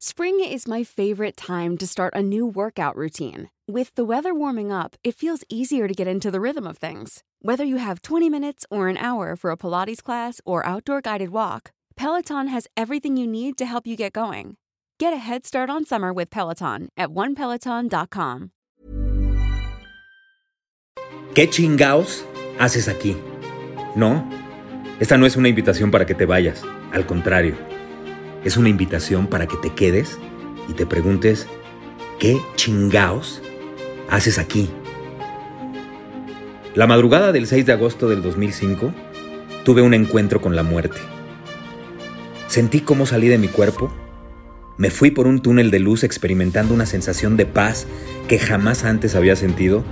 Spring is my favorite time to start a new workout routine. With the weather warming up, it feels easier to get into the rhythm of things. Whether you have 20 minutes or an hour for a Pilates class or outdoor guided walk, Peloton has everything you need to help you get going. Get a head start on summer with Peloton at onepeloton.com. ¿Qué chingaos haces aquí? No, esta no es una invitación para que te vayas, al contrario. Es una invitación para que te quedes y te preguntes, ¿qué chingaos haces aquí? La madrugada del 6 de agosto del 2005, tuve un encuentro con la muerte. Sentí cómo salí de mi cuerpo, me fui por un túnel de luz experimentando una sensación de paz que jamás antes había sentido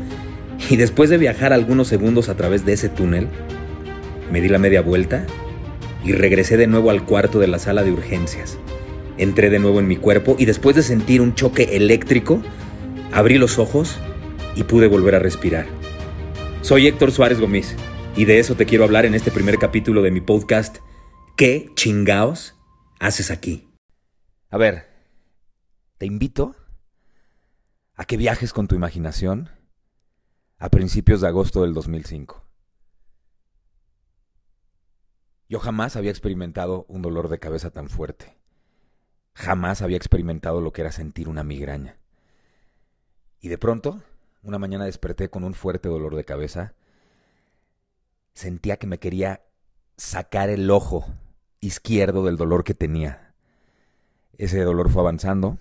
y después de viajar algunos segundos a través de ese túnel, me di la media vuelta y regresé de nuevo al cuarto de la sala de urgencias. Entré de nuevo en mi cuerpo y después de sentir un choque eléctrico, abrí los ojos y pude volver a respirar. Soy Héctor Suárez Gómez y de eso te quiero hablar en este primer capítulo de mi podcast ¿Qué chingaos haces aquí? A ver, te invito a que viajes con tu imaginación a principios de agosto del 2005. Yo jamás había experimentado un dolor de cabeza tan fuerte. Jamás había experimentado lo que era sentir una migraña. Y de pronto, una mañana desperté con un fuerte dolor de cabeza. Sentía que me quería sacar el ojo izquierdo del dolor que tenía. Ese dolor fue avanzando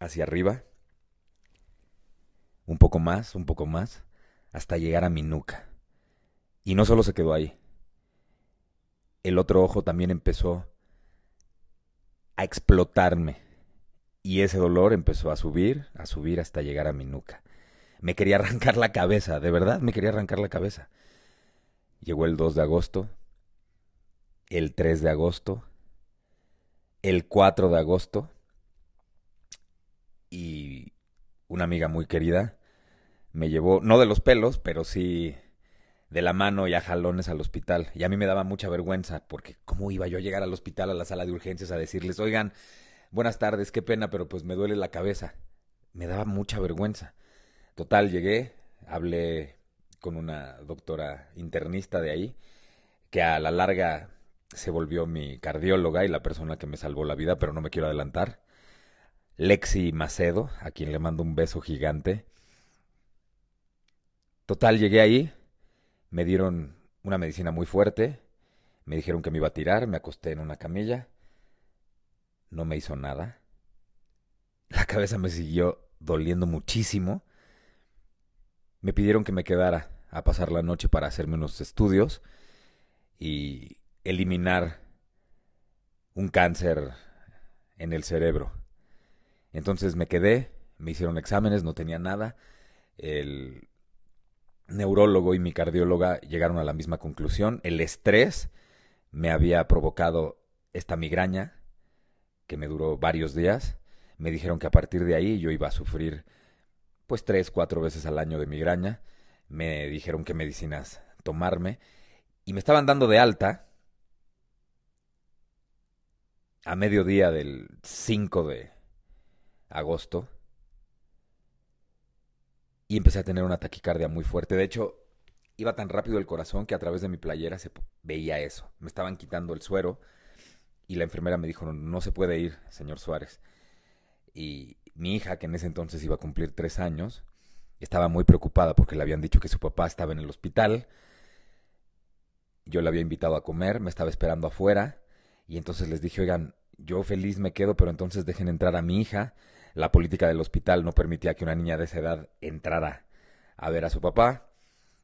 hacia arriba, un poco más, un poco más, hasta llegar a mi nuca. Y no solo se quedó ahí el otro ojo también empezó a explotarme. Y ese dolor empezó a subir, a subir hasta llegar a mi nuca. Me quería arrancar la cabeza, de verdad me quería arrancar la cabeza. Llegó el 2 de agosto, el 3 de agosto, el 4 de agosto y una amiga muy querida me llevó, no de los pelos, pero sí de la mano y a jalones al hospital. Y a mí me daba mucha vergüenza, porque ¿cómo iba yo a llegar al hospital, a la sala de urgencias, a decirles, oigan, buenas tardes, qué pena, pero pues me duele la cabeza? Me daba mucha vergüenza. Total, llegué, hablé con una doctora internista de ahí, que a la larga se volvió mi cardióloga y la persona que me salvó la vida, pero no me quiero adelantar. Lexi Macedo, a quien le mando un beso gigante. Total, llegué ahí, me dieron una medicina muy fuerte, me dijeron que me iba a tirar, me acosté en una camilla, no me hizo nada, la cabeza me siguió doliendo muchísimo, me pidieron que me quedara a pasar la noche para hacerme unos estudios y eliminar un cáncer en el cerebro. Entonces me quedé, me hicieron exámenes, no tenía nada. El neurólogo y mi cardióloga llegaron a la misma conclusión. El estrés me había provocado esta migraña que me duró varios días. Me dijeron que a partir de ahí yo iba a sufrir pues tres, cuatro veces al año de migraña. Me dijeron qué medicinas tomarme y me estaban dando de alta a mediodía del 5 de agosto empecé a tener una taquicardia muy fuerte. De hecho, iba tan rápido el corazón que a través de mi playera se veía eso. Me estaban quitando el suero y la enfermera me dijo, no, se puede ir, señor Suárez. Y mi hija, que en ese entonces iba a cumplir tres años, estaba muy preocupada porque le habían dicho que su papá estaba en el hospital. Yo le había invitado a comer, me estaba esperando afuera y entonces les dije, oigan, yo feliz me quedo, pero entonces dejen entrar a mi hija la política del hospital no permitía que una niña de esa edad entrara a ver a su papá.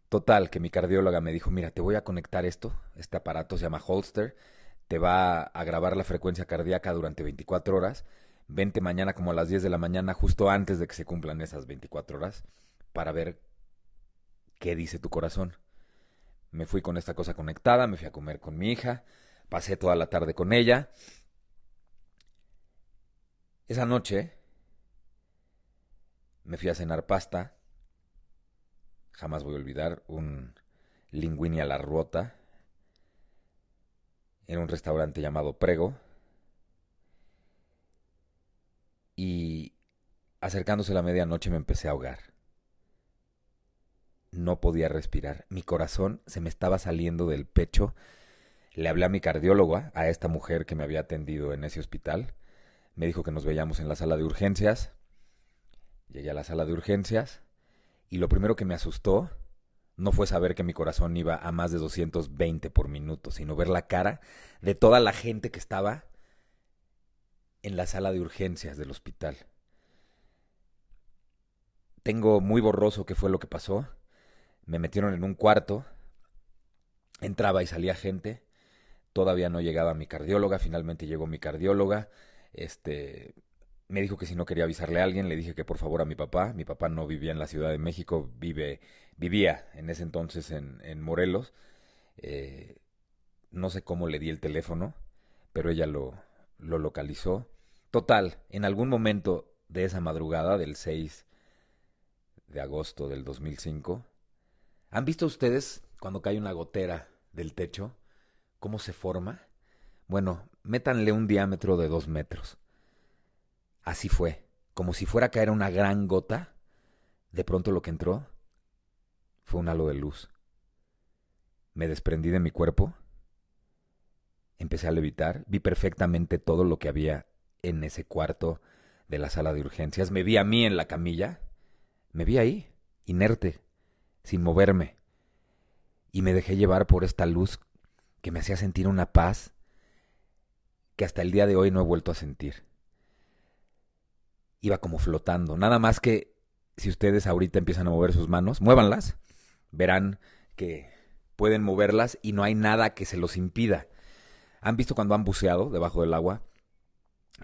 Total, que mi cardióloga me dijo, mira, te voy a conectar esto, este aparato se llama Holster, te va a grabar la frecuencia cardíaca durante 24 horas, vente mañana como a las 10 de la mañana, justo antes de que se cumplan esas 24 horas, para ver qué dice tu corazón. Me fui con esta cosa conectada, me fui a comer con mi hija, pasé toda la tarde con ella. Esa noche me fui a cenar pasta. Jamás voy a olvidar un linguini a la ruota en un restaurante llamado Prego. Acercándose la medianoche me empecé a ahogar. No podía respirar. Mi corazón se me estaba saliendo del pecho. Le hablé a mi cardiólogo, a esta mujer que me había atendido en ese hospital. Me dijo que nos veíamos en la sala de urgencias. Llegué a la sala de urgencias y lo primero que me asustó no fue saber que mi corazón iba a más de 220 por minuto, sino ver la cara de toda la gente que estaba en la sala de urgencias del hospital. Tengo muy borroso qué fue lo que pasó. Me metieron en un cuarto, entraba y salía gente. Todavía no llegaba mi cardióloga, finalmente llegó mi cardióloga. Este, me dijo que si no quería avisarle a alguien, le dije que por favor a mi papá. Mi papá no vivía en la Ciudad de México, vive, vivía en ese entonces en, Morelos. Eh, no sé cómo le di el teléfono, pero ella lo, lo localizó. Total, en algún momento de esa madrugada del 6 de agosto del 2005, ¿han visto ustedes cuando cae una gotera del techo? ¿Cómo se forma? Bueno, métanle un diámetro de dos metros. Así fue, como si fuera a caer una gran gota. De pronto lo que entró fue un halo de luz. Me desprendí de mi cuerpo, empecé a levitar, vi perfectamente todo lo que había en ese cuarto de la sala de urgencias, me vi a mí en la camilla, me vi ahí, inerte, sin moverme, y me dejé llevar por esta luz que me hacía sentir una paz que hasta el día de hoy no he vuelto a sentir iba como flotando. Nada más que si ustedes ahorita empiezan a mover sus manos, muévanlas, verán que pueden moverlas y no hay nada que se los impida. ¿Han visto cuando han buceado debajo del agua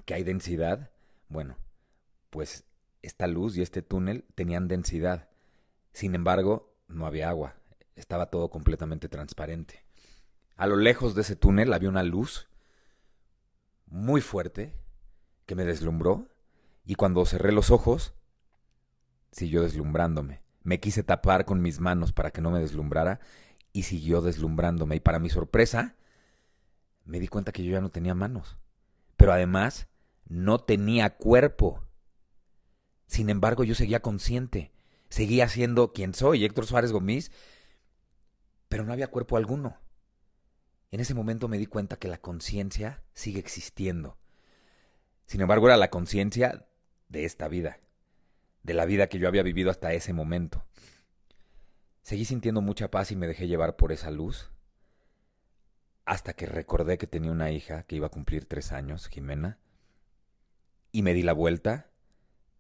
que hay densidad? Bueno, pues esta luz y este túnel tenían densidad. Sin embargo, no había agua. Estaba todo completamente transparente. A lo lejos de ese túnel había una luz muy fuerte que me deslumbró y cuando cerré los ojos, siguió deslumbrándome. Me quise tapar con mis manos para que no me deslumbrara y siguió deslumbrándome. Y para mi sorpresa, me di cuenta que yo ya no tenía manos. Pero además, no tenía cuerpo. Sin embargo, yo seguía consciente. Seguía siendo quien soy, Héctor Suárez Gómez, pero no había cuerpo alguno. En ese momento me di cuenta que la conciencia sigue existiendo. Sin embargo, era la conciencia de esta vida, de la vida que yo había vivido hasta ese momento. Seguí sintiendo mucha paz y me dejé llevar por esa luz, hasta que recordé que tenía una hija que iba a cumplir tres años, Jimena, y me di la vuelta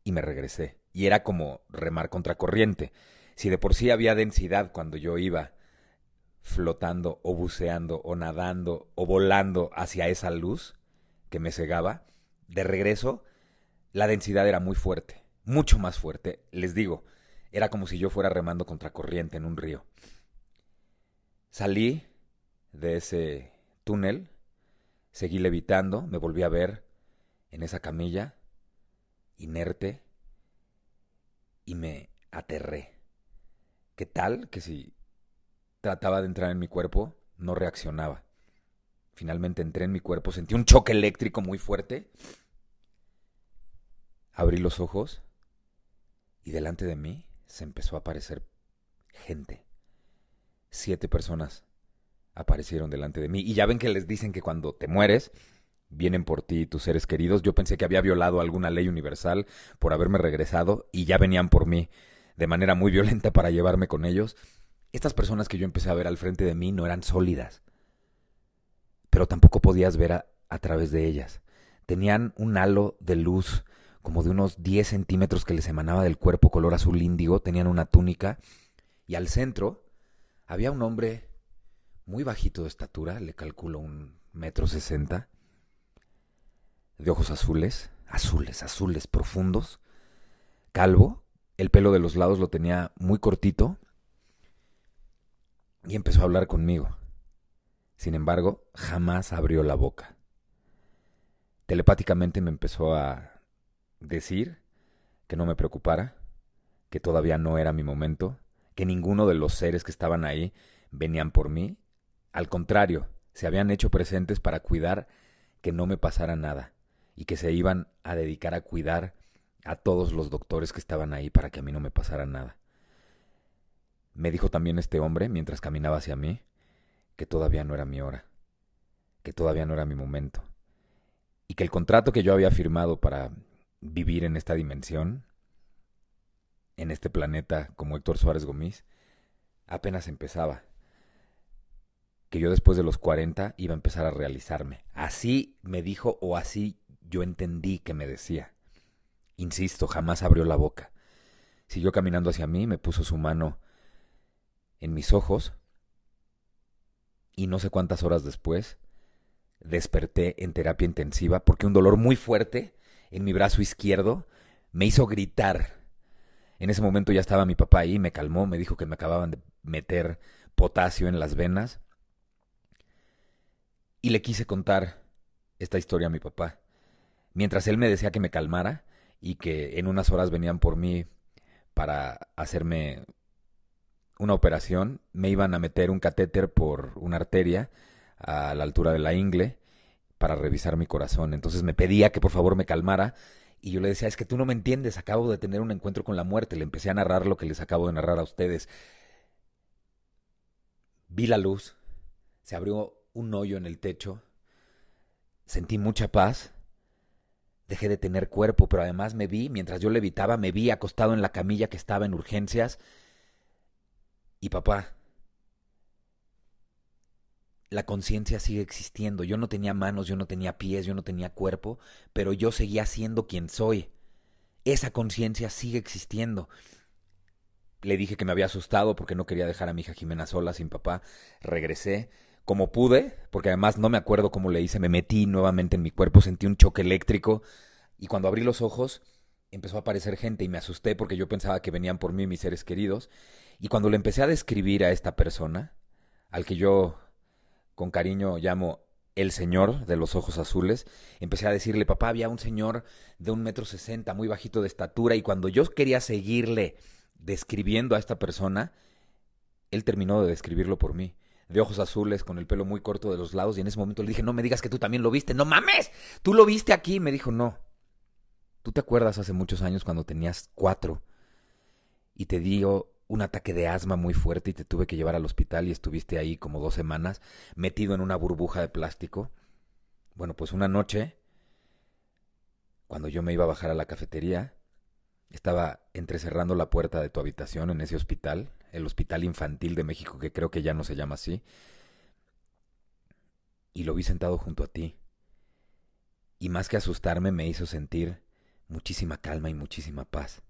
y me regresé. Y era como remar contra corriente. Si de por sí había densidad cuando yo iba flotando o buceando o nadando o volando hacia esa luz que me cegaba, de regreso la densidad era muy fuerte, mucho más fuerte. Les digo, era como si yo fuera remando contra corriente en un río. Salí de ese túnel, seguí levitando, me volví a ver en esa camilla, inerte, y me aterré. ¿Qué tal que si trataba de entrar en mi cuerpo, no reaccionaba? Finalmente entré en mi cuerpo, sentí un choque eléctrico muy fuerte Abrí los ojos y delante de mí se empezó a aparecer gente. Siete personas aparecieron delante de mí. Y ya ven que les dicen que cuando te mueres, vienen por ti tus seres queridos. Yo pensé que había violado alguna ley universal por haberme regresado y ya venían por mí de manera muy violenta para llevarme con ellos. Estas personas que yo empecé a ver al frente de mí no eran sólidas, pero tampoco podías ver a, través de ellas. Tenían un halo de luz como de unos 10 centímetros que les emanaba del cuerpo color azul índigo, tenían una túnica, y al centro había un hombre muy bajito de estatura, le calculo un metro sesenta, de ojos azules, azules, azules profundos, calvo, el pelo de los lados lo tenía muy cortito, y empezó a hablar conmigo. Sin embargo, jamás abrió la boca. Telepáticamente me empezó a decir que no me preocupara, que todavía no era mi momento, que ninguno de los seres que estaban ahí venían por mí. Al contrario, se habían hecho presentes para cuidar que no me pasara nada y que se iban a dedicar a cuidar a todos los doctores que estaban ahí para que a mí no me pasara nada. Me dijo también este hombre, mientras caminaba hacia mí, que todavía no era mi hora, que todavía no era mi momento, y que el contrato que yo había firmado para vivir en esta dimensión, en este planeta como Héctor Suárez Gómez, apenas empezaba. Que yo después de los 40 iba a empezar a realizarme. Así me dijo o así yo entendí que me decía. Insisto, jamás abrió la boca. Siguió caminando hacia mí, me puso su mano en mis ojos y no sé cuántas horas después desperté en terapia intensiva porque un dolor muy fuerte en mi brazo izquierdo me hizo gritar. En ese momento ya estaba mi papá ahí, me calmó, me dijo que me acababan de meter potasio en las venas. Y le quise contar esta historia a mi papá. Mientras él me decía que me calmara y que en unas horas venían por mí para hacerme una operación, me iban a meter un catéter por una arteria a la altura de la ingle para revisar mi corazón. Entonces me pedía que por favor me calmara y yo le decía, es que tú no me entiendes, acabo de tener un encuentro con la muerte. Le empecé a narrar lo que les acabo de narrar a ustedes. Vi la luz, se abrió un hoyo en el techo, sentí mucha paz, dejé de tener cuerpo, pero además me vi, mientras yo levitaba, me vi acostado en la camilla que estaba en urgencias. Y papá, la conciencia sigue existiendo. Yo no tenía manos, yo no tenía pies, yo no tenía cuerpo, pero yo seguía siendo quien soy. Esa conciencia sigue existiendo. Le dije que me había asustado porque no quería dejar a mi hija Jimena sola, sin papá. Regresé como pude, porque además no me acuerdo cómo le hice. Me metí nuevamente en mi cuerpo, sentí un choque eléctrico y cuando abrí los ojos empezó a aparecer gente y me asusté porque yo pensaba que venían por mí mis seres queridos. Y cuando le empecé a describir a esta persona, al que yo con cariño llamo el señor de los ojos azules, empecé a decirle, papá, había un señor de un metro sesenta, muy bajito de estatura, y cuando yo quería seguirle describiendo a esta persona, él terminó de describirlo por mí. De ojos azules, con el pelo muy corto de los lados, y en ese momento le dije, no me digas que tú también lo viste, no mames, tú lo viste aquí. me dijo, no. ¿Tú te acuerdas hace muchos años cuando tenías cuatro y te dio un ataque de asma muy fuerte y te tuve que llevar al hospital y estuviste ahí como dos semanas metido en una burbuja de plástico. Bueno, pues una noche, cuando yo me iba a bajar a la cafetería, estaba entrecerrando la puerta de tu habitación en ese hospital, el Hospital Infantil de México, que creo que ya no se llama así, y lo vi sentado junto a ti. Y más que asustarme me hizo sentir muchísima calma y muchísima paz.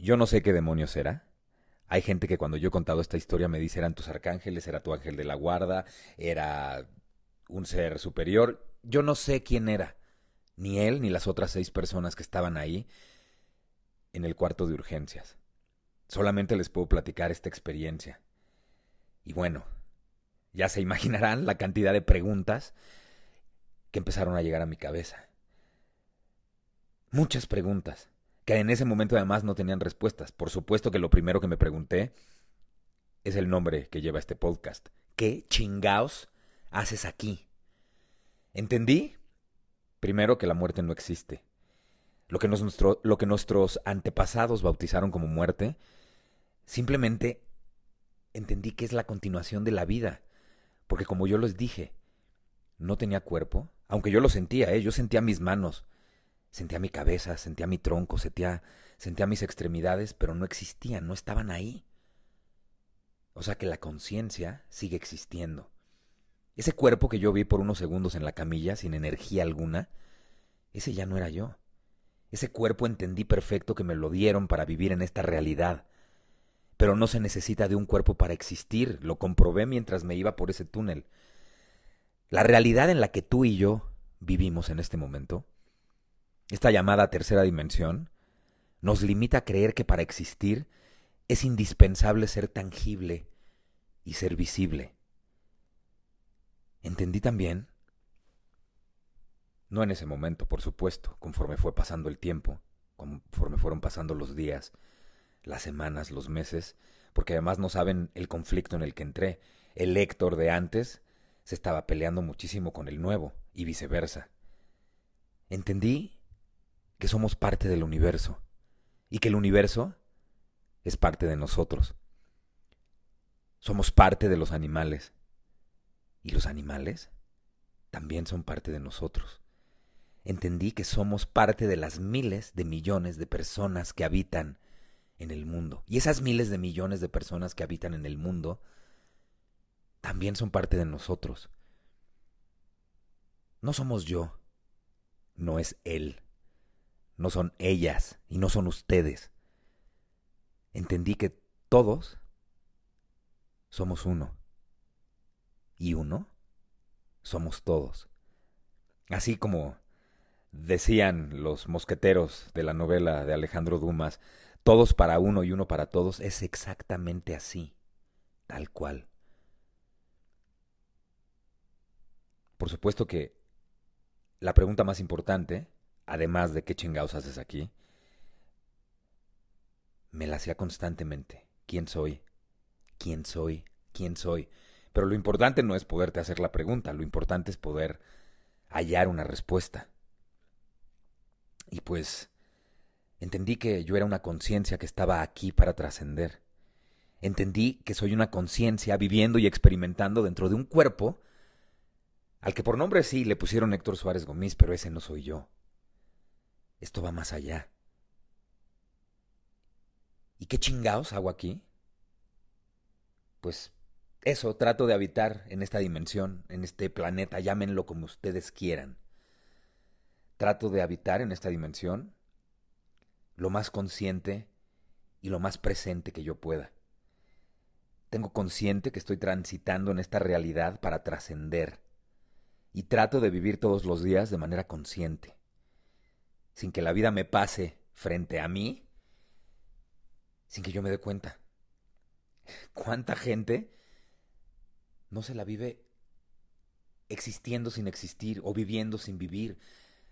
Yo no sé qué demonios era. Hay gente que cuando yo he contado esta historia me dice eran tus arcángeles, era tu ángel de la guarda, era un ser superior. Yo no sé quién era, ni él ni las otras seis personas que estaban ahí en el cuarto de urgencias. Solamente les puedo platicar esta experiencia. Y bueno, ya se imaginarán la cantidad de preguntas que empezaron a llegar a mi cabeza. Muchas preguntas que en ese momento además no tenían respuestas. Por supuesto que lo primero que me pregunté es el nombre que lleva este podcast. ¿Qué chingaos haces aquí? ¿Entendí? Primero que la muerte no existe. Lo que, lo que nuestros antepasados bautizaron como muerte, simplemente entendí que es la continuación de la vida. Porque como yo les dije, no tenía cuerpo, aunque yo lo sentía, ¿eh? yo sentía mis manos, Sentía mi cabeza, sentía mi tronco, sentía, mis extremidades, pero no existían, no estaban ahí. O sea que la conciencia sigue existiendo. Ese cuerpo que yo vi por unos segundos en la camilla, sin energía alguna, ese ya no era yo. Ese cuerpo entendí perfecto que me lo dieron para vivir en esta realidad. Pero no se necesita de un cuerpo para existir, lo comprobé mientras me iba por ese túnel. La realidad en la que tú y yo vivimos en este momento esta llamada tercera dimensión, nos limita a creer que para existir es indispensable ser tangible y ser visible. Entendí también, no en ese momento, por supuesto, conforme fue pasando el tiempo, conforme fueron pasando los días, las semanas, los meses, porque además no saben el conflicto en el que entré. El Héctor de antes se estaba peleando muchísimo con el nuevo y viceversa. Entendí que somos parte del universo y que el universo es parte de nosotros. Somos parte de los animales y los animales también son parte de nosotros. Entendí que somos parte de las miles de millones de personas que habitan en el mundo. Y esas miles de millones de personas que habitan en el mundo también son parte de nosotros. No somos yo, no es él, no son ellas y no son ustedes. Entendí que todos somos uno. Y uno somos todos. Así como decían los mosqueteros de la novela de Alejandro Dumas, todos para uno y uno para todos, es exactamente así, tal cual. Por supuesto que la pregunta más importante, además de qué chingados haces aquí, me la hacía constantemente. ¿Quién soy? ¿Quién soy? ¿Quién soy? Pero lo importante no es poderte hacer la pregunta, lo importante es poder hallar una respuesta. Y pues entendí que yo era una conciencia que estaba aquí para trascender. Entendí que soy una conciencia viviendo y experimentando dentro de un cuerpo al que por nombre sí le pusieron Héctor Suárez Gómez, pero ese no soy yo. Esto va más allá. ¿Y qué chingados hago aquí? Pues eso, trato de habitar en esta dimensión, en este planeta, llámenlo como ustedes quieran. Trato de habitar en esta dimensión lo más consciente y lo más presente que yo pueda. Tengo consciente que estoy transitando en esta realidad para trascender y trato de vivir todos los días de manera consciente, sin que la vida me pase frente a mí, sin que yo me dé cuenta. ¿Cuánta gente no se la vive existiendo sin existir o viviendo sin vivir?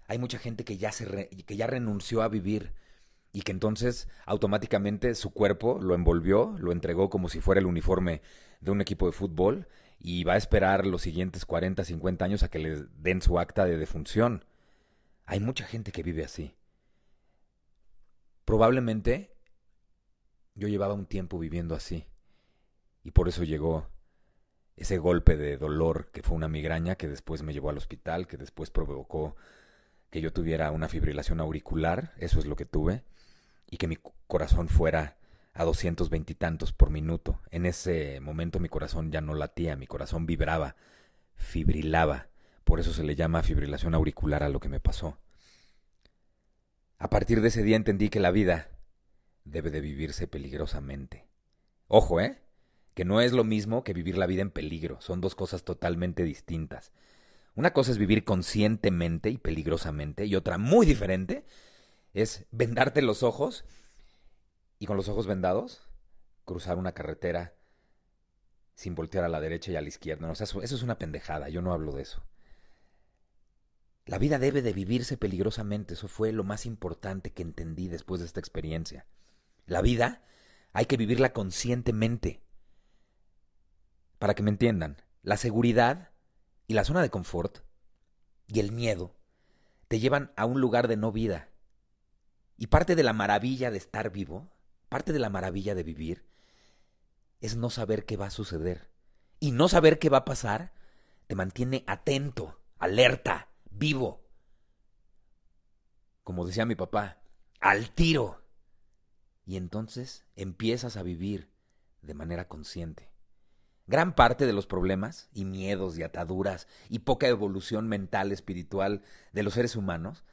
Hay mucha gente que ya, se que ya renunció a vivir y que entonces automáticamente su cuerpo lo envolvió, lo entregó como si fuera el uniforme de un equipo de fútbol y va a esperar los siguientes 40, 50 años a que le den su acta de defunción. Hay mucha gente que vive así. Probablemente yo llevaba un tiempo viviendo así y por eso llegó ese golpe de dolor que fue una migraña que después me llevó al hospital, que después provocó que yo tuviera una fibrilación auricular, eso es lo que tuve, y que mi corazón fuera a doscientos veintitantos por minuto. En ese momento mi corazón ya no latía, mi corazón vibraba, fibrilaba. Por eso se le llama fibrilación auricular a lo que me pasó. A partir de ese día entendí que la vida debe de vivirse peligrosamente. Ojo, ¿eh? Que no es lo mismo que vivir la vida en peligro, son dos cosas totalmente distintas. Una cosa es vivir conscientemente y peligrosamente, y otra muy diferente es vendarte los ojos y con los ojos vendados cruzar una carretera sin voltear a la derecha y a la izquierda. Eso, eso es una pendejada, yo no hablo de eso. La vida debe de vivirse peligrosamente, eso fue lo más importante que entendí después de esta experiencia. La vida hay que vivirla conscientemente. Para que me entiendan, la seguridad y la zona de confort y el miedo te llevan a un lugar de no vida. Y parte de la maravilla de estar vivo Parte de la maravilla de vivir es no saber qué va a suceder. Y no saber qué va a pasar te mantiene atento, alerta, vivo. Como decía mi papá, al tiro. Y entonces empiezas a vivir de manera consciente. Gran parte de los problemas y miedos y ataduras y poca evolución mental espiritual de los seres humanos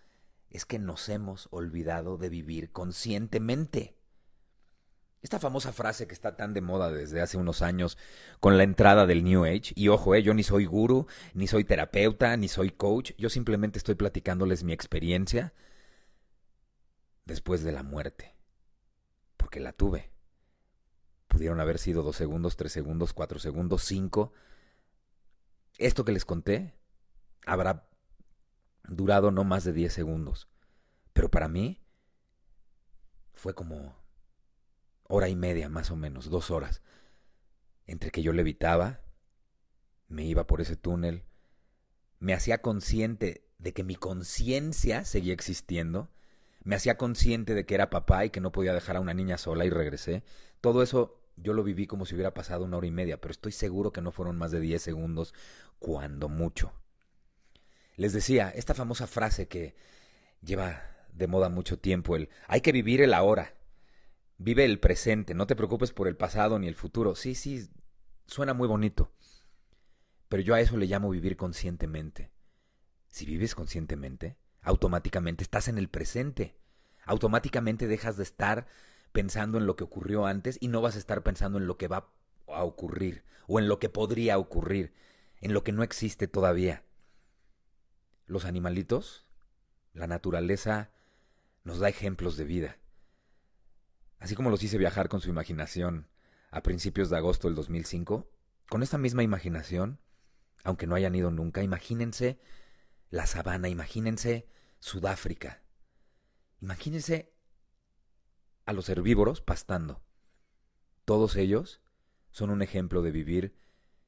es que nos hemos olvidado de vivir conscientemente. Esta famosa frase que está tan de moda desde hace unos años con la entrada del New Age, y ojo, eh, yo ni soy guru, ni soy terapeuta, ni soy coach, yo simplemente estoy platicándoles mi experiencia después de la muerte, porque la tuve. Pudieron haber sido dos segundos, tres segundos, cuatro segundos, cinco. Esto que les conté habrá durado no más de diez segundos, pero para mí fue como hora y media más o menos, dos horas, entre que yo levitaba, me iba por ese túnel, me hacía consciente de que mi conciencia seguía existiendo me hacía consciente de que era papá y que no podía dejar a una niña sola y regresé. Todo eso yo lo viví como si hubiera pasado una hora y media, pero estoy seguro que no fueron más de 10 segundos, cuando mucho. Les decía, esta famosa frase que lleva de moda mucho tiempo, el hay que vivir el ahora. Vive el presente, no te preocupes por el pasado ni el futuro. Sí, sí, suena muy bonito. Pero yo a eso le llamo vivir conscientemente. Si vives conscientemente, automáticamente estás en el presente. Automáticamente dejas de estar pensando en lo que ocurrió antes y no vas a estar pensando en lo que va a ocurrir o en lo que podría ocurrir, en lo que no existe todavía. Los animalitos, la naturaleza, nos da ejemplos de vida. Así como los hice viajar con su imaginación a principios de agosto del 2005, con esta misma imaginación, aunque no hayan ido nunca, imagínense la sabana, imagínense Sudáfrica, imagínense a los herbívoros pastando. Todos ellos son un ejemplo de vivir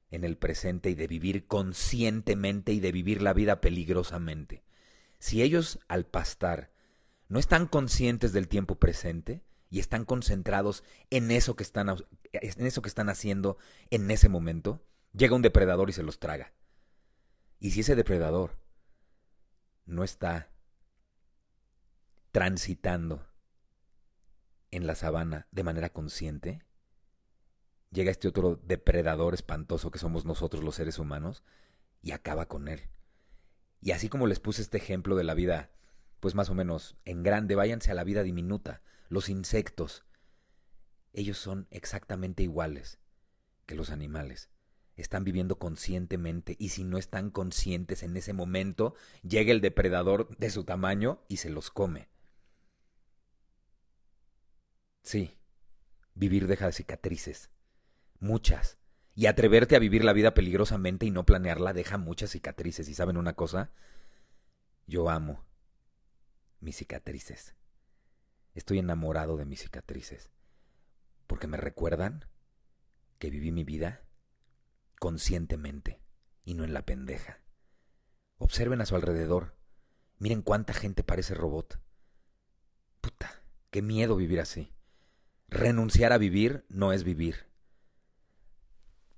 en el presente y de vivir conscientemente y de vivir la vida peligrosamente. Si ellos al pastar no están conscientes del tiempo presente y están concentrados en eso que están, en eso que están haciendo en ese momento, llega un depredador y se los traga. Y si ese depredador no está transitando en la sabana de manera consciente, llega este otro depredador espantoso que somos nosotros los seres humanos y acaba con él. Y así como les puse este ejemplo de la vida, pues más o menos en grande, váyanse a la vida diminuta, los insectos. Ellos son exactamente iguales que los animales. Están viviendo conscientemente y si no están conscientes en ese momento, llega el depredador de su tamaño y se los come. Sí, vivir deja cicatrices. Muchas. Y atreverte a vivir la vida peligrosamente y no planearla deja muchas cicatrices. ¿Y saben una cosa? Yo amo mis cicatrices. Estoy enamorado de mis cicatrices. Porque me recuerdan que viví mi vida conscientemente y no en la pendeja. Observen a su alrededor. Miren cuánta gente parece robot. Puta, qué miedo vivir así. Renunciar a vivir no es vivir.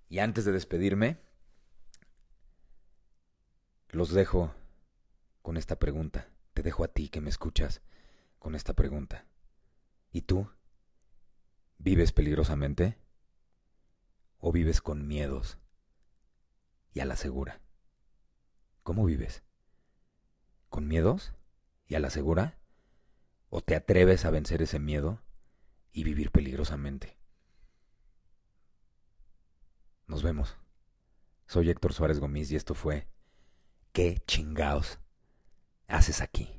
Y antes de despedirme, los dejo con esta pregunta. Te dejo a ti que me escuchas con esta pregunta. ¿Y tú? ¿Vives peligrosamente? ¿O vives con miedos y a la segura? ¿Cómo vives? ¿Con miedos y a la segura? ¿O te atreves a vencer ese miedo y vivir peligrosamente. Nos vemos. Soy Héctor Suárez Gómez y esto fue ¿Qué chingaos haces aquí?